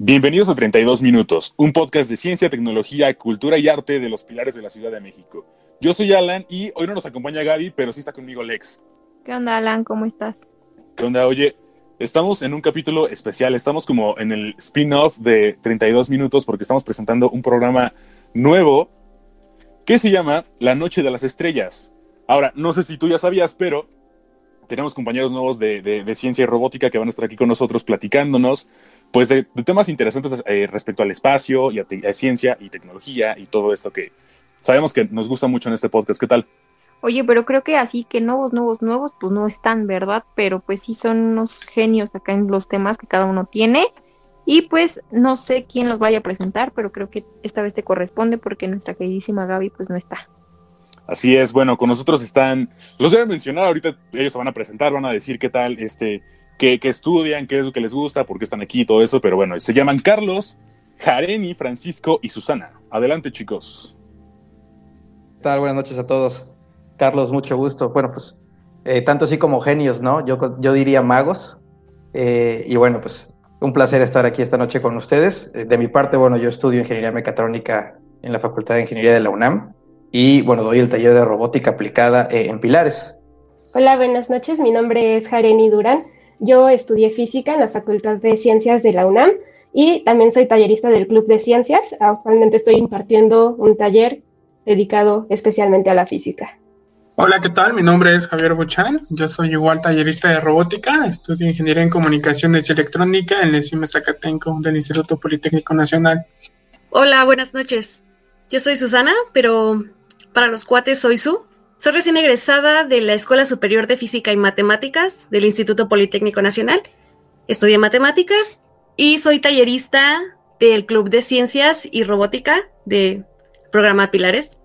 Bienvenidos a 32 Minutos, un podcast de ciencia, tecnología, cultura y arte de los pilares de la Ciudad de México. Yo soy Alan y hoy no nos acompaña Gaby, pero sí está conmigo Lex. ¿Qué onda, Alan? ¿Cómo estás? ¿Qué onda? Oye, estamos en un capítulo especial, estamos como en el spin-off de 32 Minutos porque estamos presentando un programa nuevo que se llama La Noche de las Estrellas. Ahora, no sé si tú ya sabías, pero tenemos compañeros nuevos de, ciencia y robótica que van a estar aquí con nosotros platicándonos pues de, temas interesantes eh, respecto al espacio y a, ciencia y tecnología y todo esto que sabemos que nos gusta mucho en este podcast. ¿Qué tal? Oye, pero creo que así que nuevos, nuevos, nuevos, pues no están, ¿verdad? Pero pues sí son unos genios acá en los temas que cada uno tiene. Y pues no sé quién los vaya a presentar, pero creo que esta vez te corresponde porque nuestra queridísima Gaby pues no está. Así es, bueno, con nosotros están, los voy a mencionar ahorita, ellos se van a presentar, van a decir qué tal, este, qué, estudian, qué es lo que les gusta, por qué están aquí, todo eso, pero bueno, se llaman Carlos, Jareni, Francisco y Susana. Adelante, chicos. ¿Qué tal? Buenas noches a todos. Carlos, mucho gusto. Bueno, pues eh, tanto así como genios, ¿no? Yo, yo diría magos. Eh, y bueno, pues un placer estar aquí esta noche con ustedes. Eh, de mi parte, bueno, yo estudio ingeniería mecatrónica en la Facultad de Ingeniería de la UNAM y bueno, doy el taller de robótica aplicada eh, en Pilares. Hola, buenas noches. Mi nombre es Jareni Durán. Yo estudié física en la Facultad de Ciencias de la UNAM y también soy tallerista del Club de Ciencias. Actualmente estoy impartiendo un taller dedicado especialmente a la física. Hola, ¿qué tal? Mi nombre es Javier Bochán. Yo soy igual tallerista de robótica. Estudio Ingeniería en Comunicaciones y Electrónica en el CIME Zacatenco del Instituto Politécnico Nacional. Hola, buenas noches. Yo soy Susana, pero para los cuates soy su. Soy recién egresada de la Escuela Superior de Física y Matemáticas del Instituto Politécnico Nacional. Estudié matemáticas y soy tallerista del Club de Ciencias y Robótica del programa Pilares.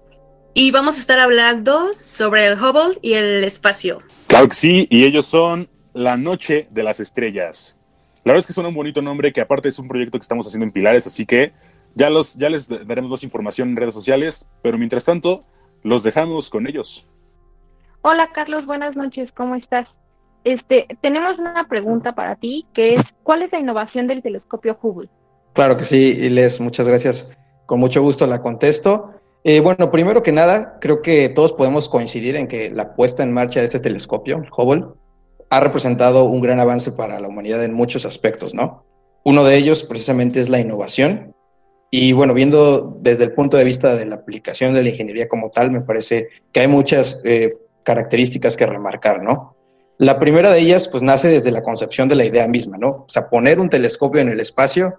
Y vamos a estar hablando sobre el Hubble y el espacio. Claro que sí, y ellos son La Noche de las Estrellas. La verdad es que son un bonito nombre que aparte es un proyecto que estamos haciendo en Pilares, así que ya, los, ya les daremos más información en redes sociales, pero mientras tanto, los dejamos con ellos. Hola Carlos, buenas noches, ¿cómo estás? Este, tenemos una pregunta para ti, que es, ¿cuál es la innovación del telescopio Hubble? Claro que sí, Les, muchas gracias. Con mucho gusto la contesto. Eh, bueno, primero que nada, creo que todos podemos coincidir en que la puesta en marcha de este telescopio, Hubble, ha representado un gran avance para la humanidad en muchos aspectos, ¿no? Uno de ellos precisamente es la innovación y bueno, viendo desde el punto de vista de la aplicación de la ingeniería como tal, me parece que hay muchas eh, características que remarcar, ¿no? La primera de ellas, pues nace desde la concepción de la idea misma, ¿no? O sea, poner un telescopio en el espacio,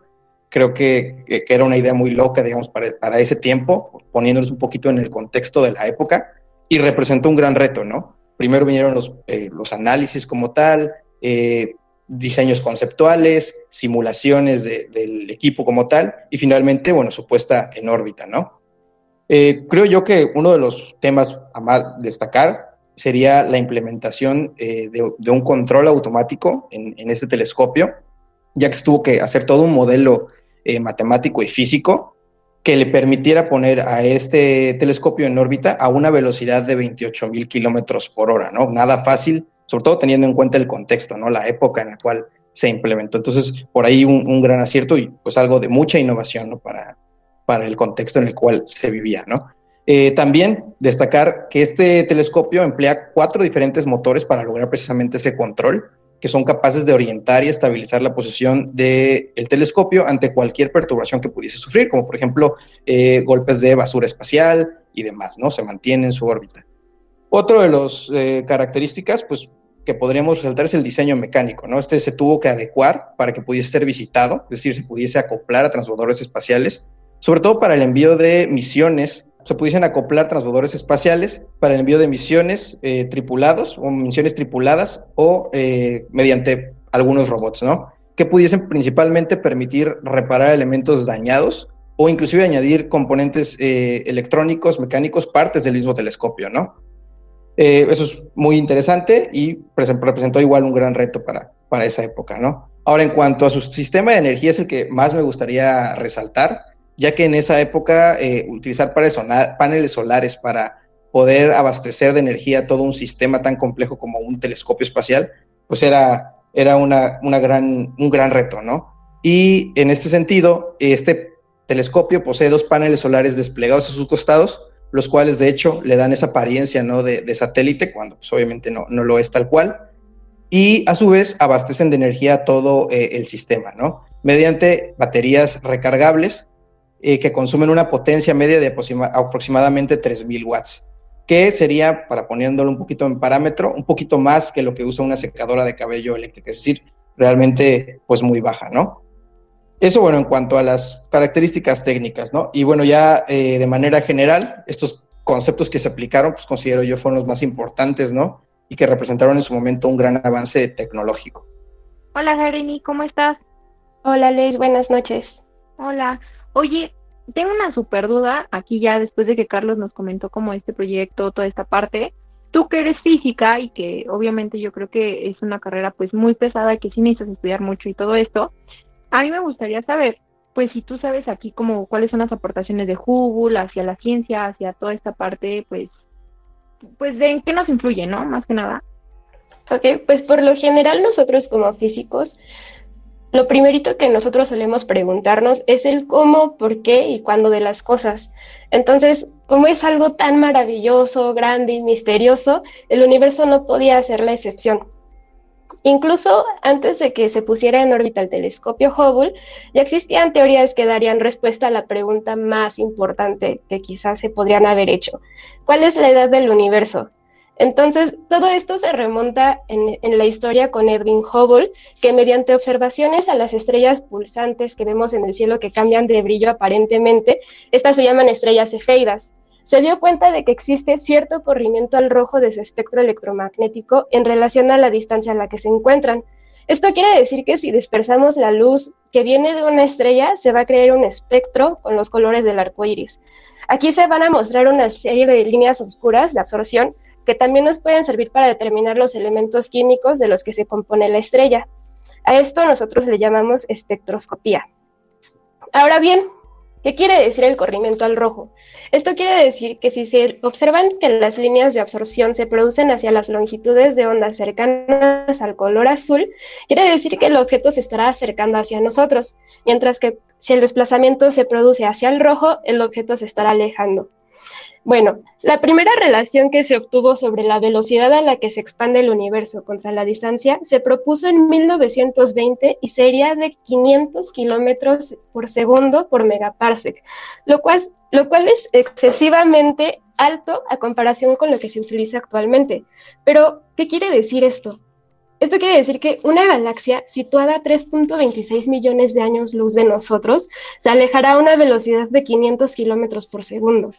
creo que, que era una idea muy loca, digamos, para, para, ese tiempo, poniéndonos un poquito en el contexto de la época, y representó un gran reto, ¿no? Primero vinieron los, eh, los análisis como tal, eh, diseños conceptuales, simulaciones del equipo como tal y finalmente, bueno, su puesta en órbita, ¿no? Eh, creo yo que uno de los temas a más destacar sería la implementación eh, de, un control automático en, este telescopio, ya que tuvo que hacer todo un modelo eh, matemático y físico que le permitiera poner a este telescopio en órbita a una velocidad de 28 mil kilómetros por hora, ¿no? Nada fácil sobre todo teniendo en cuenta el contexto, ¿no? La época en la cual se implementó. Entonces, por ahí un, gran acierto y pues algo de mucha innovación, ¿no? Para, para el contexto en el cual se vivía, ¿no? Eh, también destacar que este telescopio emplea cuatro diferentes motores para lograr precisamente ese control, que son capaces de orientar y estabilizar la posición del telescopio ante cualquier perturbación que pudiese sufrir, como por ejemplo eh, golpes de basura espacial y demás, ¿no? Se mantiene en su órbita. Otro de las eh, características, pues, que podríamos resaltar es el diseño mecánico, ¿no? Este se tuvo que adecuar para que pudiese ser visitado, es decir, se pudiese acoplar a transbordadores espaciales, sobre todo para el envío de misiones, se pudiesen acoplar transbordadores espaciales para el envío de misiones eh, tripulados o misiones tripuladas o eh, mediante algunos robots, ¿no? Que pudiesen principalmente permitir reparar elementos dañados o inclusive añadir componentes electrónicos, mecánicos, partes del mismo telescopio, ¿no? Eh, eso es muy interesante y representó igual un gran reto para, para esa época, ¿no? Ahora, en cuanto a su sistema de energía, es el que más me gustaría resaltar, ya que en esa época eh, utilizar paneles solares para poder abastecer de energía todo un sistema tan complejo como un telescopio espacial, pues era, era una, una gran, un gran reto, ¿no? Y en este sentido, este telescopio posee dos paneles solares desplegados a sus costados, los cuales de hecho le dan esa apariencia ¿no? de, satélite, cuando pues, obviamente no, no lo es tal cual, y a su vez abastecen de energía todo eh, el sistema, ¿no? Mediante baterías recargables eh, que consumen una potencia media de aproximadamente 3.000 watts, que sería, para poniéndolo un poquito en parámetro, un poquito más que lo que usa una secadora de cabello eléctrica, es decir, realmente pues muy baja, ¿no? Eso, bueno, en cuanto a las características técnicas, ¿no? Y bueno, ya eh, de manera general, estos conceptos que se aplicaron, pues considero yo fueron los más importantes, ¿no? Y que representaron en su momento un gran avance tecnológico. Hola, Jeremy, ¿cómo estás? Hola, Liz, buenas noches. Hola. Oye, tengo una super duda aquí ya después de que Carlos nos comentó como este proyecto, toda esta parte. Tú que eres física y que obviamente yo creo que es una carrera pues muy pesada que sí necesitas estudiar mucho y todo esto, a mí me gustaría saber, pues si tú sabes aquí como cuáles son las aportaciones de Hubble hacia la ciencia, hacia toda esta parte, pues, pues de en qué nos influye, ¿no? Más que nada. Ok, pues por lo general nosotros como físicos, lo primerito que nosotros solemos preguntarnos es el cómo, por qué y cuándo de las cosas. Entonces, como es algo tan maravilloso, grande y misterioso, el universo no podía ser la excepción. Incluso antes de que se pusiera en órbita el telescopio Hubble, ya existían teorías que darían respuesta a la pregunta más importante que quizás se podrían haber hecho. ¿Cuál es la edad del universo? Entonces, todo esto se remonta en, la historia con Edwin Hubble, que mediante observaciones a las estrellas pulsantes que vemos en el cielo que cambian de brillo aparentemente, estas se llaman estrellas cefeidas se dio cuenta de que existe cierto corrimiento al rojo de su espectro electromagnético en relación a la distancia a la que se encuentran. Esto quiere decir que si dispersamos la luz que viene de una estrella, se va a crear un espectro con los colores del arco iris. Aquí se van a mostrar una serie de líneas oscuras de absorción que también nos pueden servir para determinar los elementos químicos de los que se compone la estrella. A esto nosotros le llamamos espectroscopía. Ahora bien, ¿Qué quiere decir el corrimiento al rojo? Esto quiere decir que si se observan que las líneas de absorción se producen hacia las longitudes de onda cercanas al color azul, quiere decir que el objeto se estará acercando hacia nosotros, mientras que si el desplazamiento se produce hacia el rojo, el objeto se estará alejando. Bueno, la primera relación que se obtuvo sobre la velocidad a la que se expande el universo contra la distancia se propuso en 1920 y sería de 500 kilómetros por segundo por megaparsec, lo cual, lo cual es excesivamente alto a comparación con lo que se utiliza actualmente. Pero, ¿qué quiere decir esto? Esto quiere decir que una galaxia situada a 3.26 millones de años luz de nosotros se alejará a una velocidad de 500 kilómetros por segundo.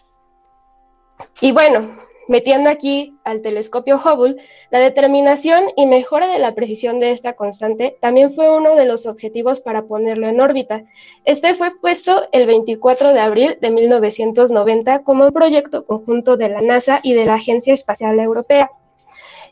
Y bueno, metiendo aquí al telescopio Hubble, la determinación y mejora de la precisión de esta constante también fue uno de los objetivos para ponerlo en órbita. Este fue puesto el 24 de abril de 1990 como un proyecto conjunto de la NASA y de la Agencia Espacial Europea.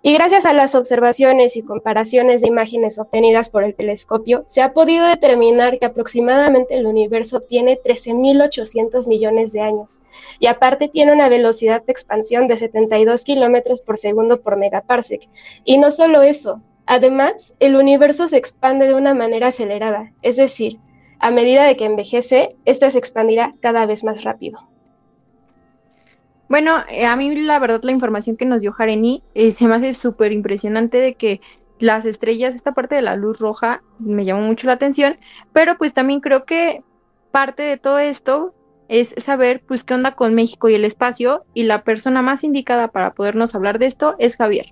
Y gracias a las observaciones y comparaciones de imágenes obtenidas por el telescopio, se ha podido determinar que aproximadamente el universo tiene 13.800 millones de años. Y aparte tiene una velocidad de expansión de 72 kilómetros por segundo por megaparsec. Y no solo eso, además, el universo se expande de una manera acelerada, es decir, a medida de que envejece, ésta se expandirá cada vez más rápido. Bueno, eh, a mí la verdad la información que nos dio Jareni eh, se me hace súper impresionante de que las estrellas, esta parte de la luz roja, me llamó mucho la atención, pero pues también creo que parte de todo esto es saber pues qué onda con México y el espacio y la persona más indicada para podernos hablar de esto es Javier.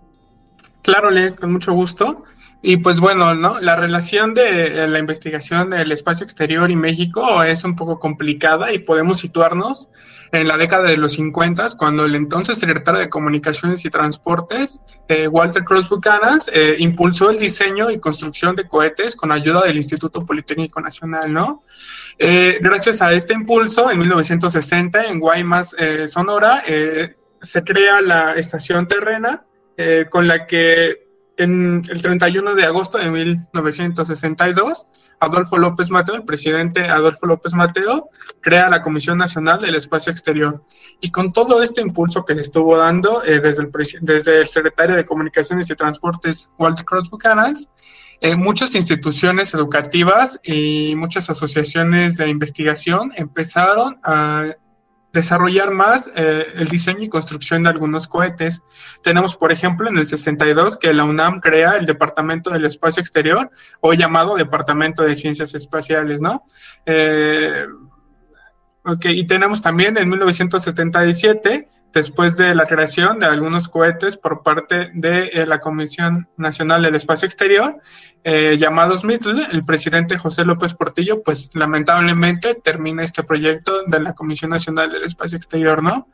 Claro, Les, con mucho gusto. Y pues bueno, ¿no? La relación de la investigación del espacio exterior y México es un poco complicada y podemos situarnos en la década de los 50, cuando el entonces secretario de Comunicaciones y Transportes, eh, Walter Cross Buchanan, eh, impulsó el diseño y construcción de cohetes con ayuda del Instituto Politécnico Nacional, ¿no? Eh, gracias a este impulso, en 1960, en Guaymas, Sonora, se crea la estación terrena, con la que en el 31 de agosto de 1962, Adolfo López Mateo, el presidente Adolfo López Mateo, crea la Comisión Nacional del Espacio Exterior. Y con todo este impulso que se estuvo dando eh, desde, el desde el secretario de Comunicaciones y Transportes, Walter Cross Buchanan, eh, muchas instituciones educativas y muchas asociaciones de investigación empezaron a desarrollar más eh, el diseño y construcción de algunos cohetes. Tenemos, por ejemplo, en el 62 que la UNAM crea el Departamento del Espacio Exterior, o llamado Departamento de Ciencias Espaciales, ¿no? Eh, Ok, y tenemos también en 1977, después de la creación de algunos cohetes por parte de eh, la Comisión Nacional del Espacio Exterior, eh, llamados MITL, el presidente José López Portillo, pues lamentablemente termina este proyecto de la Comisión Nacional del Espacio Exterior, ¿no?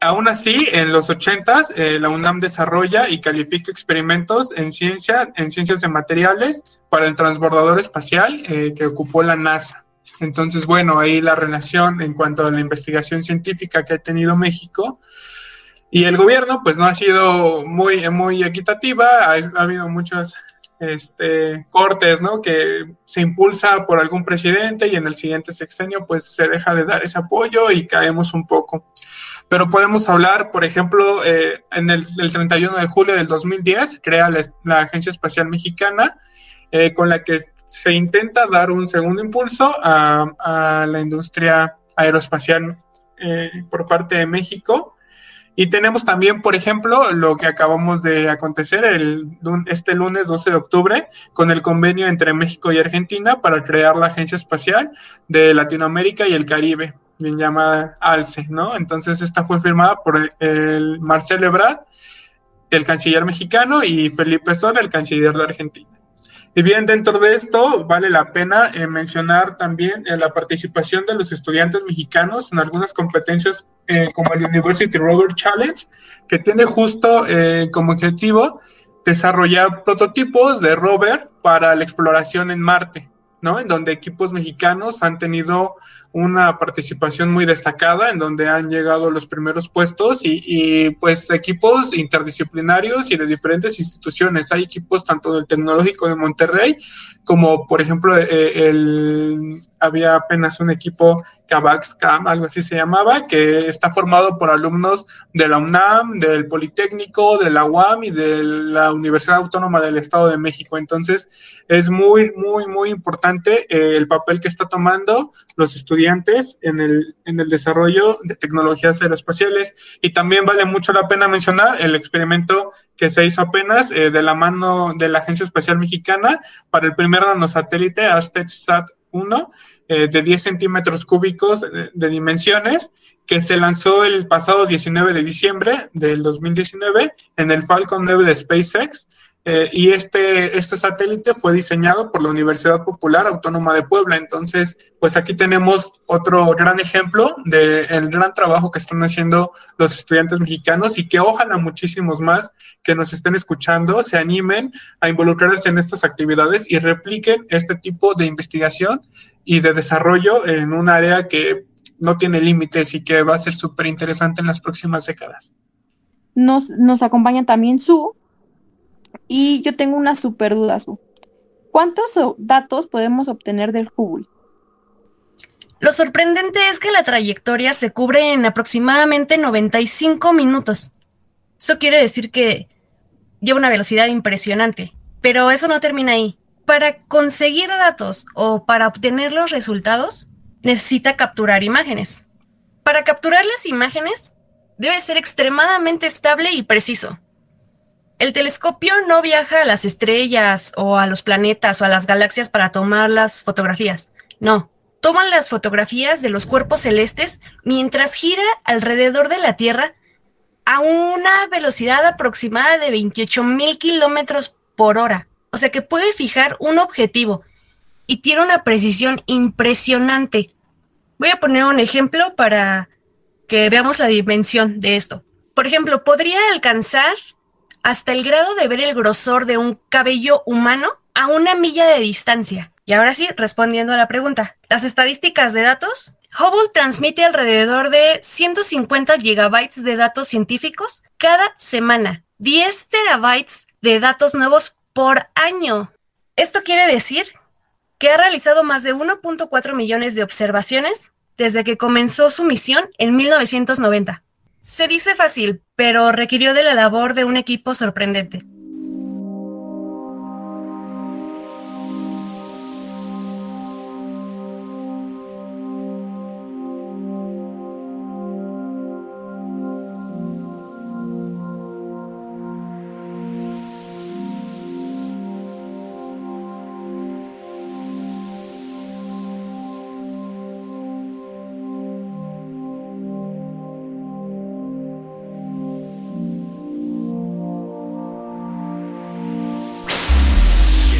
Aún así, en los 80 eh, la UNAM desarrolla y califica experimentos en ciencia, en ciencias de materiales para el transbordador espacial eh, que ocupó la NASA. Entonces, bueno, ahí la relación en cuanto a la investigación científica que ha tenido México y el gobierno, pues no ha sido muy, muy equitativa, ha, habido muchos este, cortes, ¿no? Que se impulsa por algún presidente y en el siguiente sexenio, pues se deja de dar ese apoyo y caemos un poco. Pero podemos hablar, por ejemplo, eh, en el, 31 de julio del 2010, crea la, Agencia Espacial Mexicana, eh, con la que se intenta dar un segundo impulso a, la industria aeroespacial eh, por parte de México. Y tenemos también, por ejemplo, lo que acabamos de acontecer el, este lunes 12 de octubre con el convenio entre México y Argentina para crear la Agencia Espacial de Latinoamérica y el Caribe, bien llamada ALCE, ¿no? Entonces, esta fue firmada por el Marcelo Ebrard, el canciller mexicano, y Felipe Sola, el canciller de Argentina. Y bien, dentro de esto vale la pena eh, mencionar también eh, la participación de los estudiantes mexicanos en algunas competencias eh, como el University Rover Challenge, que tiene justo como objetivo desarrollar prototipos de rover para la exploración en Marte. ¿no? En donde equipos mexicanos han tenido una participación muy destacada, en donde han llegado los primeros puestos y, pues equipos interdisciplinarios y de diferentes instituciones. Hay equipos tanto del Tecnológico de Monterrey como, por ejemplo, eh, el, había apenas un equipo Cabaxcam, algo así se llamaba, que está formado por alumnos de la UNAM, del Politécnico, de la UAM y de la Universidad Autónoma del Estado de México. Entonces, es muy, muy, muy importante eh, el papel que está tomando los estudiantes en el, en el desarrollo de tecnologías aeroespaciales. Y también vale mucho la pena mencionar el experimento que se hizo apenas eh, de la mano de la Agencia Espacial Mexicana para el primer nanosatélite Aztec-SAT 1 eh, de 10 centímetros cúbicos de, dimensiones que se lanzó el pasado 19 de diciembre del 2019 en el Falcon 9 de SpaceX eh, y este, este satélite fue diseñado por la Universidad Popular Autónoma de Puebla. Entonces, pues aquí tenemos otro gran ejemplo del gran trabajo que están haciendo los estudiantes mexicanos y que ojalá muchísimos más que nos estén escuchando se animen a involucrarse en estas actividades y repliquen este tipo de investigación y de desarrollo en un área que no tiene límites y que va a ser súper interesante en las próximas décadas. Nos, nos acompaña también Su, y yo tengo una super duda. ¿Cuántos datos podemos obtener del Hubble? Lo sorprendente es que la trayectoria se cubre en aproximadamente 95 minutos. Eso quiere decir que lleva una velocidad impresionante, pero eso no termina ahí. Para conseguir datos o para obtener los resultados, necesita capturar imágenes. Para capturar las imágenes, debe ser extremadamente estable y preciso. El telescopio no viaja a las estrellas o a los planetas o a las galaxias para tomar las fotografías. No, toman las fotografías de los cuerpos celestes mientras gira alrededor de la Tierra a una velocidad aproximada de 28 mil kilómetros por hora. O sea que puede fijar un objetivo y tiene una precisión impresionante. Voy a poner un ejemplo para que veamos la dimensión de esto. Por ejemplo, podría alcanzar hasta el grado de ver el grosor de un cabello humano a una milla de distancia. Y ahora sí, respondiendo a la pregunta, las estadísticas de datos. Hubble transmite alrededor de 150 gigabytes de datos científicos cada semana, 10 terabytes de datos nuevos por año. Esto quiere decir que ha realizado más de 1.4 millones de observaciones desde que comenzó su misión en 1990. Se dice fácil, pero requirió de la labor de un equipo sorprendente.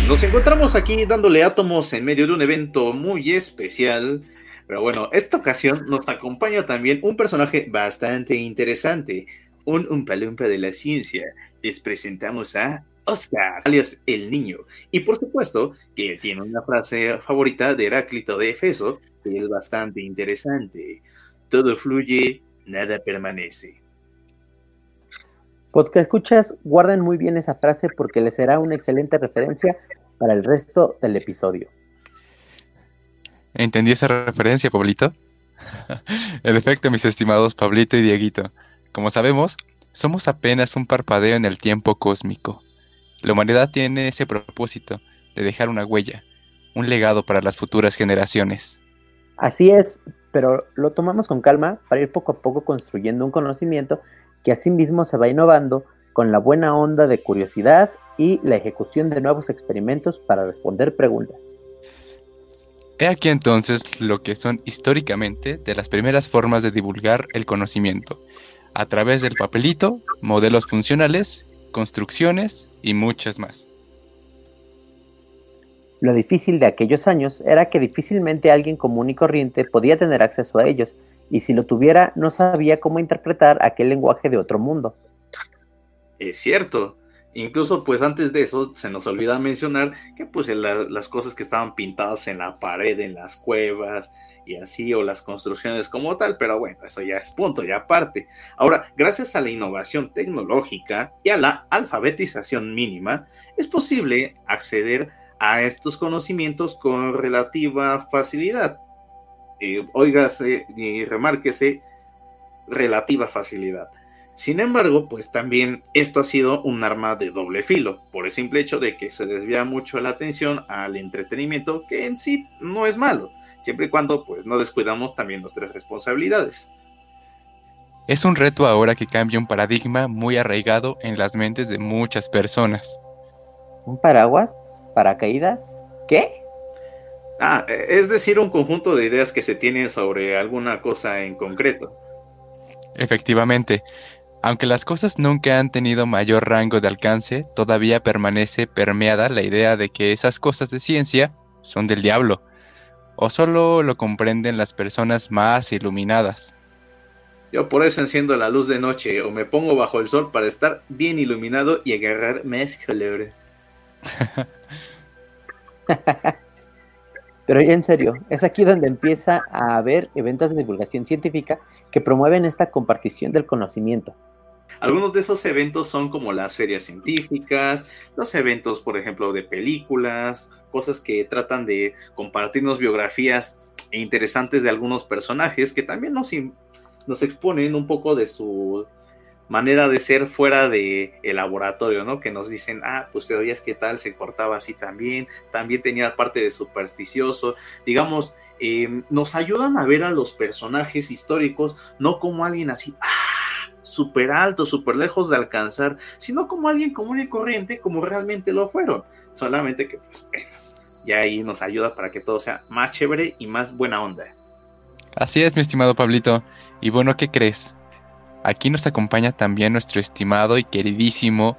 Nos encontramos aquí dándole átomos en medio de un evento muy especial. Pero bueno, esta ocasión nos acompaña también un personaje bastante interesante, un umpalumpa de la ciencia. Les presentamos a Oscar, alias el niño. Y por supuesto que tiene una frase favorita de Heráclito de Efeso, que es bastante interesante. Todo fluye, nada permanece. Podcast escuchas, guarden muy bien esa frase porque les será una excelente referencia para el resto del episodio. ¿Entendí esa referencia, Pablito? en efecto, mis estimados Pablito y Dieguito, como sabemos, somos apenas un parpadeo en el tiempo cósmico. La humanidad tiene ese propósito de dejar una huella, un legado para las futuras generaciones. Así es, pero lo tomamos con calma para ir poco a poco construyendo un conocimiento que asimismo se va innovando con la buena onda de curiosidad y la ejecución de nuevos experimentos para responder preguntas. He aquí entonces lo que son históricamente de las primeras formas de divulgar el conocimiento, a través del papelito, modelos funcionales, construcciones y muchas más. Lo difícil de aquellos años era que difícilmente alguien común y corriente podía tener acceso a ellos, y si lo tuviera no sabía cómo interpretar aquel lenguaje de otro mundo. Es cierto, Incluso pues antes de eso se nos olvida mencionar que pues las cosas que estaban pintadas en la pared, en las cuevas y así o las construcciones como tal, pero bueno, eso ya es punto y aparte. Ahora, gracias a la innovación tecnológica y a la alfabetización mínima, es posible acceder a estos conocimientos con relativa facilidad. Eh, y remárquese relativa facilidad. Sin embargo, pues también esto ha sido un arma de doble filo, por el simple hecho de que se desvía mucho la atención al entretenimiento, que en sí no es malo, siempre y cuando pues no descuidamos también nuestras responsabilidades. Es un reto ahora que cambia un paradigma muy arraigado en las mentes de muchas personas. ¿Un paraguas? ¿Paracaídas? ¿Qué? Ah, es decir, un conjunto de ideas que se tienen sobre alguna cosa en concreto. Efectivamente, aunque las cosas nunca han tenido mayor rango de alcance, todavía permanece permeada la idea de que esas cosas de ciencia son del diablo, o solo lo comprenden las personas más iluminadas. Yo por eso enciendo la luz de noche o me pongo bajo el sol para estar bien iluminado y agarrar más color. Pero en serio, es aquí donde empieza a haber eventos de divulgación científica que promueven esta compartición del conocimiento. Algunos de esos eventos son como las ferias científicas, los eventos, por ejemplo, de películas, cosas que tratan de compartirnos biografías interesantes de algunos personajes que también nos, nos exponen un poco de su manera de ser fuera de el laboratorio, ¿no? Que nos dicen, ah, pues teorías que tal se cortaba así también, también tenía parte de supersticioso, digamos, em, nos ayudan a ver a los personajes históricos no como alguien así, ah, súper alto, súper lejos de alcanzar, sino como alguien común y corriente, como realmente lo fueron, solamente que, pues, bueno, ya ahí nos ayuda para que todo sea más chévere y más buena onda. Así es, mi estimado Pablito. Y bueno, ¿qué crees? Aquí nos acompaña también nuestro estimado y queridísimo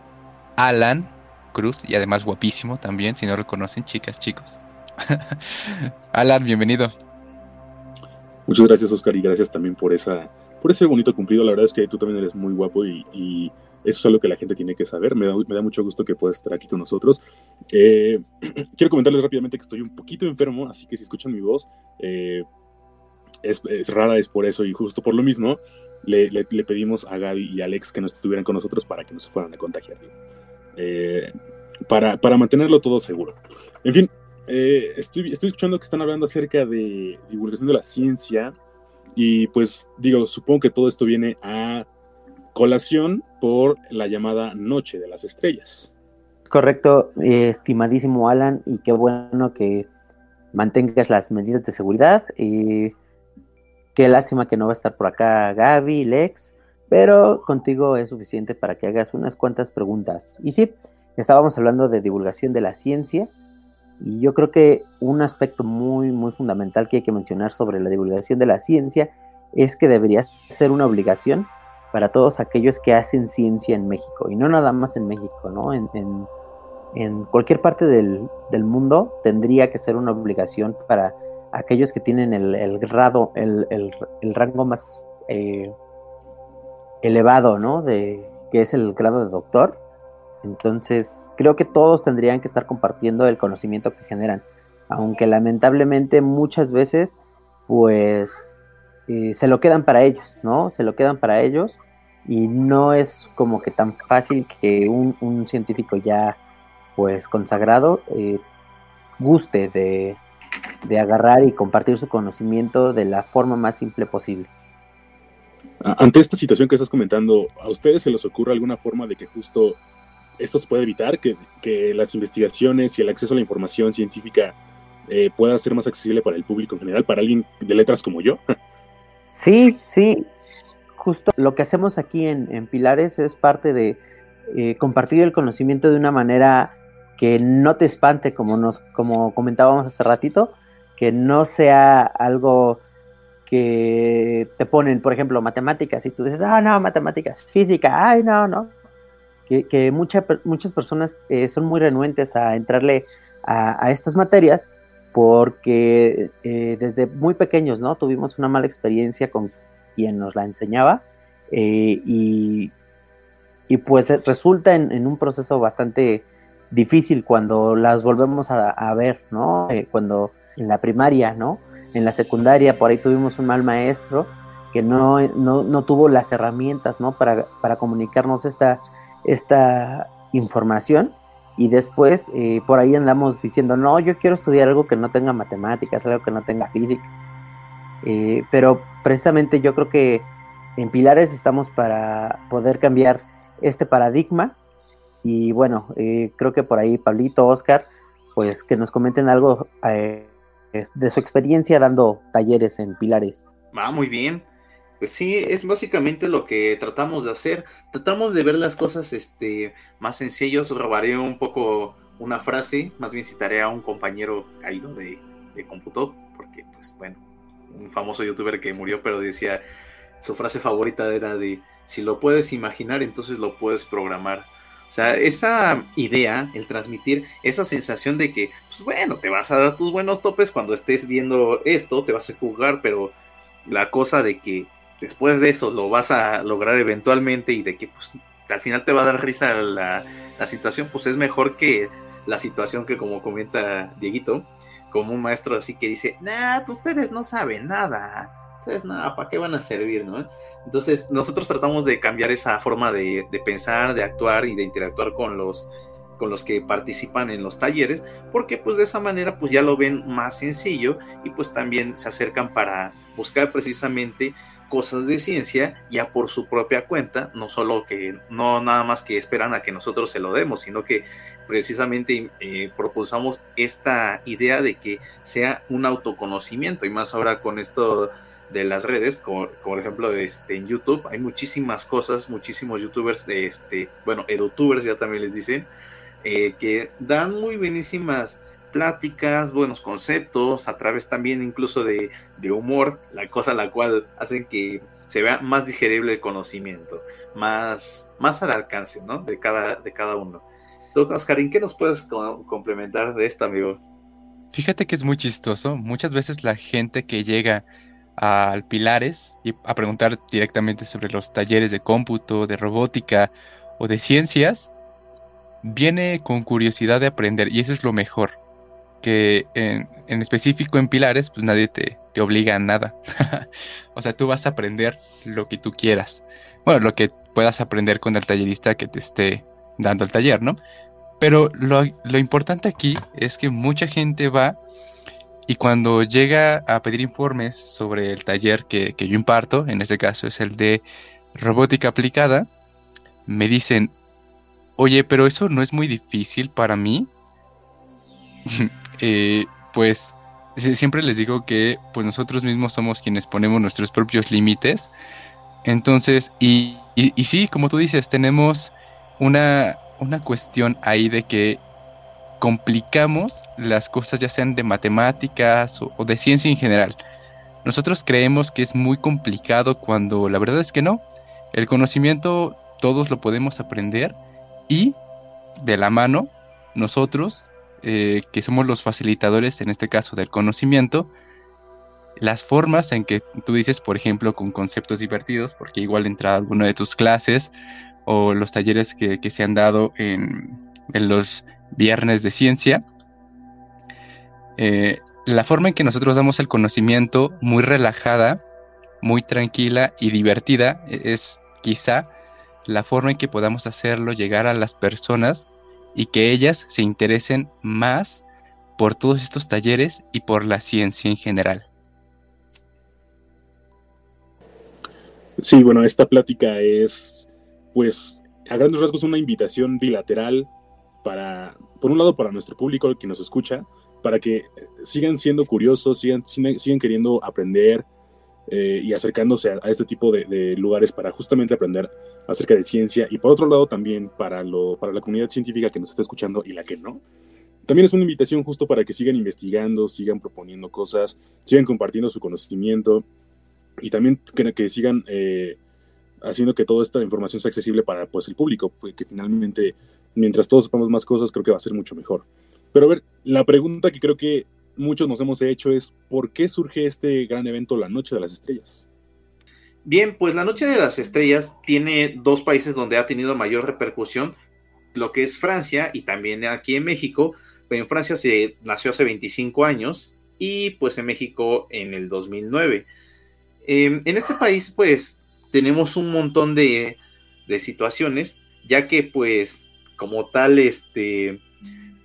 Alan Cruz, y además guapísimo también, si no lo conocen, chicas, chicos. Alan, bienvenido. Muchas gracias, Oscar, y gracias también por esa, por ese bonito cumplido. La verdad es que tú también eres muy guapo y, eso es algo que la gente tiene que saber. Me da, mucho gusto que puedas estar aquí con nosotros. Eh, quiero comentarles rápidamente que estoy un poquito enfermo, así que si escuchan mi voz, eh, es, rara, es por eso y justo por lo mismo le, pedimos a Gaby y Alex que no estuvieran con nosotros para que no se fueran a contagiar. Eh, para, para, mantenerlo todo seguro. En fin, eh, estoy, estoy escuchando que están hablando acerca de divulgación de la ciencia y pues digo, supongo que todo esto viene a colación por la llamada Noche de las Estrellas. Correcto, estimadísimo Alan, y qué bueno que mantengas las medidas de seguridad. y Qué lástima que no va a estar por acá Gaby, Lex, pero contigo es suficiente para que hagas unas cuantas preguntas. Y sí, estábamos hablando de divulgación de la ciencia y yo creo que un aspecto muy, muy fundamental que hay que mencionar sobre la divulgación de la ciencia es que debería ser una obligación para todos aquellos que hacen ciencia en México y no nada más en México, ¿no? En, en cualquier parte del, mundo tendría que ser una obligación para aquellos que tienen el, grado, el, rango más eh, elevado, ¿no? De, que es el grado de doctor. Entonces, creo que todos tendrían que estar compartiendo el conocimiento que generan. Aunque lamentablemente muchas veces, pues, eh, se lo quedan para ellos, ¿no? Se lo quedan para ellos y no es como que tan fácil que un, científico ya pues consagrado eh, guste de, de, agarrar y compartir su conocimiento de la forma más simple posible. Ante esta situación que estás comentando, ¿a ustedes se les ocurre alguna forma de que justo esto se pueda evitar, que, que las investigaciones y el acceso a la información científica eh, pueda ser más accesible para el público en general, para alguien de letras como yo? Sí, sí, justo lo que hacemos aquí en, Pilares es parte de eh, compartir el conocimiento de una manera que no te espante, como, nos, como comentábamos hace ratito, que no sea algo que te ponen, por ejemplo, matemáticas, y tú dices, ah, no, matemáticas, física, ay, no, no. Que, muchas personas eh, son muy renuentes a entrarle a, estas materias porque eh, desde muy pequeños, ¿no? Tuvimos una mala experiencia con quien nos la enseñaba eh, y, pues eh, resulta en, un proceso bastante difícil cuando las volvemos a, ver, ¿no? Eh, cuando en la primaria, ¿no? En la secundaria por ahí tuvimos un mal maestro que no, no, tuvo las herramientas, ¿no? Para, para comunicarnos esta, esta información y después por ahí andamos diciendo, no, yo quiero estudiar algo que no tenga matemáticas, algo que no tenga física. Eh, pero precisamente yo creo que en Pilares estamos para poder cambiar este paradigma. Y bueno, eh, creo que por ahí Pablito, Oscar, pues que nos comenten algo eh, de su experiencia dando talleres en Pilares. Va, muy bien. Pues sí, es básicamente lo que tratamos de hacer. Tratamos de ver las cosas este, más sencillas. Robaré un poco una frase, más bien citaré a un compañero caído de, de cómputo, porque pues bueno, un famoso youtuber que murió, pero decía, su frase favorita era de, si lo puedes imaginar, entonces lo puedes programar. O sea, esa idea, el transmitir esa sensación de que, pues bueno, te vas a dar tus buenos topes cuando estés viendo esto, te vas a jugar, pero la cosa de que después de eso lo vas a lograr eventualmente y de que pues al final te va a dar risa la, la situación, pues es mejor que la situación que como comenta Dieguito, como un maestro así que dice, nah, ustedes no saben nada, ustedes nada, ¿para qué van a servir, no? Entonces, nosotros tratamos de cambiar esa forma de, pensar, de actuar y de interactuar con los con los que participan en los talleres, porque pues de esa manera pues ya lo ven más sencillo y pues también se acercan para buscar precisamente cosas de ciencia ya por su propia cuenta, no solo que no nada más que esperan a que nosotros se lo demos, sino que precisamente eh, propulsamos esta idea de que sea un autoconocimiento y más ahora con esto de las redes, como, por ejemplo este, en YouTube, hay muchísimas cosas, muchísimos youtubers, este, bueno, edutubers ya también les dicen, eh, que dan muy buenísimas pláticas, buenos conceptos, a través también incluso de, de humor, la cosa la cual hacen que se vea más digerible el conocimiento, más, más al alcance, ¿no? De cada, de cada uno. Tú, Oscarín, ¿qué nos puedes complementar de esto, amigo? Fíjate que es muy chistoso. Muchas veces la gente que llega al Pilares y a preguntar directamente sobre los talleres de cómputo, de robótica o de ciencias, viene con curiosidad de aprender y eso es lo mejor. Que en, específico en Pilares, pues nadie te, te obliga a nada. o sea, tú vas a aprender lo que tú quieras. Bueno, lo que puedas aprender con el tallerista que te esté dando el taller, ¿no? Pero lo, importante aquí es que mucha gente va y cuando llega a pedir informes sobre el taller que, yo imparto, en este caso es el de robótica aplicada, me dicen, oye, pero eso no es muy difícil para mí. Eh, pues siempre les digo que pues nosotros mismos somos quienes ponemos nuestros propios límites. Entonces, y, y sí, como tú dices, tenemos una, una cuestión ahí de que complicamos las cosas ya sean de matemáticas o, de ciencia en general. Nosotros creemos que es muy complicado cuando la verdad es que no. El conocimiento todos lo podemos aprender y de la mano nosotros, eh, que somos los facilitadores, en este caso del conocimiento, las formas en que tú dices, por ejemplo, con conceptos divertidos, porque igual entra alguna de tus clases o los talleres que, se han dado en, los viernes de ciencia, eh, la forma en que nosotros damos el conocimiento muy relajada, muy tranquila y divertida e, es quizá la forma en que podamos hacerlo llegar a las personas y que ellas se interesen más por todos estos talleres y por la ciencia en general. Sí, bueno, esta plática es, pues, a grandes rasgos una invitación bilateral para, por un lado, para nuestro público, que nos escucha, para que sigan siendo curiosos, sigan, sigan queriendo aprender eh, y acercándose a, este tipo de, lugares para justamente aprender acerca de ciencia y por otro lado también para, lo, para la comunidad científica que nos está escuchando y la que no. También es una invitación justo para que sigan investigando, sigan proponiendo cosas, sigan compartiendo su conocimiento y también que, sigan eh, haciendo que toda esta información sea accesible para pues, el público, que finalmente mientras todos sepamos más cosas creo que va a ser mucho mejor. Pero a ver, la pregunta que creo que muchos nos hemos hecho es, ¿por qué surge este gran evento, la Noche de las Estrellas? Bien, pues la Noche de las Estrellas tiene dos países donde ha tenido mayor repercusión, lo que es Francia y también aquí en México. En Francia se nació hace 25 años y pues en México en el 2009. Em, en este país pues tenemos un montón de, de situaciones, ya que pues como tal este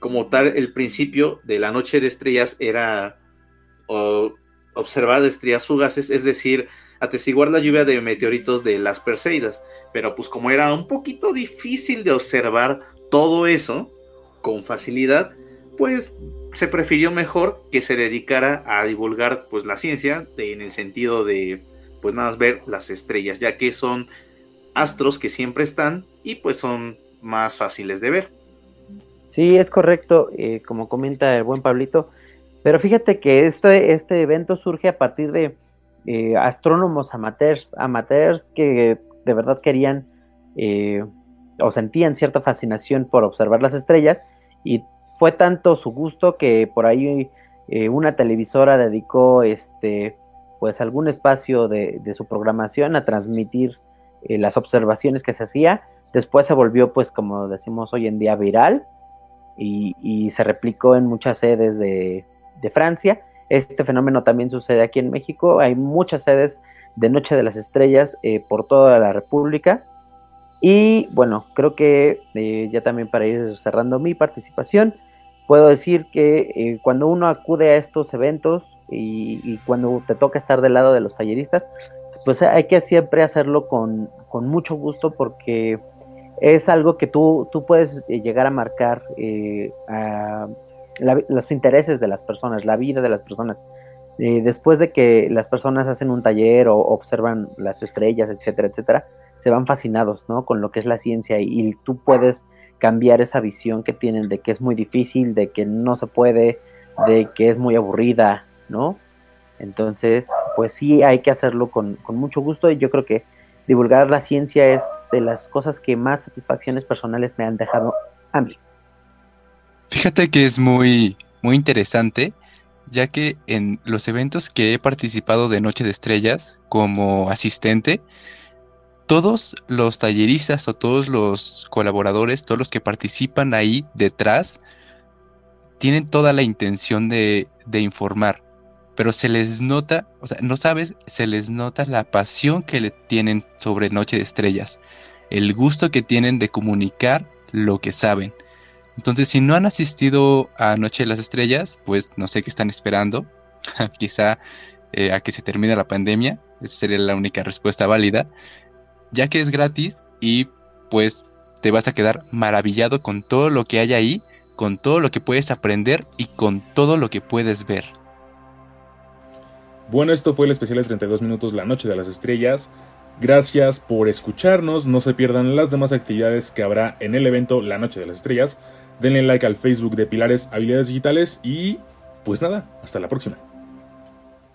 como tal, el principio de la noche de estrellas era observar estrellas fugaces, es decir, atestiguar la lluvia de meteoritos de las Perseidas. Pero pues como era un poquito difícil de observar todo eso con facilidad, pues se prefirió mejor que se dedicara a divulgar pues la ciencia en el sentido de pues nada más ver las estrellas, ya que son astros que siempre están y pues son más fáciles de ver. Sí, es correcto, eh, como comenta el buen Pablito, pero fíjate que este, este evento surge a partir de eh, astrónomos amateurs, amateurs que de verdad querían eh, o sentían cierta fascinación por observar las estrellas y fue tanto su gusto que por ahí una televisora dedicó este pues algún espacio de, de su programación a transmitir las observaciones que se hacía después se volvió pues como decimos hoy en día viral y, se replicó en muchas sedes de, Francia. Este fenómeno también sucede aquí en México. Hay muchas sedes de Noche de las Estrellas eh, por toda la República. Y bueno, creo que eh, ya también para ir cerrando mi participación, puedo decir que eh, cuando uno acude a estos eventos y, cuando te toca estar del lado de los talleristas, pues hay que siempre hacerlo con, con mucho gusto porque es algo que tú, tú puedes eh, llegar a marcar eh, los intereses de las personas, la vida de las personas. Eh, después de que las personas hacen un taller o observan las estrellas, etcétera, etcétera, se van fascinados, ¿no? Con lo que es la ciencia y, tú puedes cambiar esa visión que tienen de que es muy difícil, de que no se puede, de que es muy aburrida, ¿no? Entonces, pues sí, hay que hacerlo con, con mucho gusto y yo creo que divulgar la ciencia es de las cosas que más satisfacciones personales me han dejado a mí. Fíjate que es muy, muy interesante, ya que en los eventos que he participado de Noche de Estrellas como asistente, todos los talleristas o todos los colaboradores, todos los que participan ahí detrás, tienen toda la intención de, de informar pero se les nota, o sea, no sabes, se les nota la pasión que le tienen sobre Noche de Estrellas, el gusto que tienen de comunicar lo que saben. Entonces, si no han asistido a Noche de las Estrellas, pues no sé qué están esperando, quizá eh, a que se termine la pandemia, esa sería la única respuesta válida, ya que es gratis y pues te vas a quedar maravillado con todo lo que hay ahí, con todo lo que puedes aprender y con todo lo que puedes ver. Bueno, esto fue el especial de 32 minutos La Noche de las Estrellas. Gracias por escucharnos. No se pierdan las demás actividades que habrá en el evento La Noche de las Estrellas. Denle like al Facebook de Pilares Habilidades Digitales y pues nada, hasta la próxima.